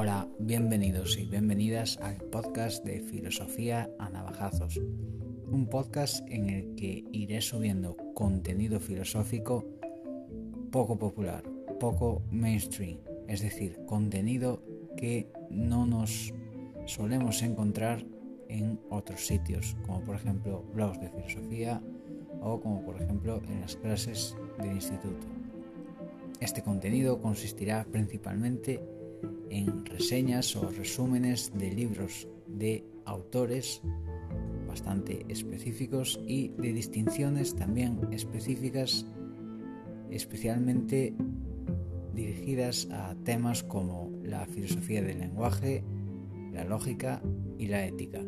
Hola, bienvenidos y bienvenidas al podcast de Filosofía a Navajazos, un podcast en el que iré subiendo contenido filosófico poco popular, poco mainstream, es decir, contenido que no nos solemos encontrar en otros sitios, como por ejemplo blogs de filosofía o como por ejemplo en las clases del instituto. Este contenido consistirá principalmente en reseñas o resúmenes de libros de autores bastante específicos y de distinciones también específicas, especialmente dirigidas a temas como la filosofía del lenguaje, la lógica y la ética.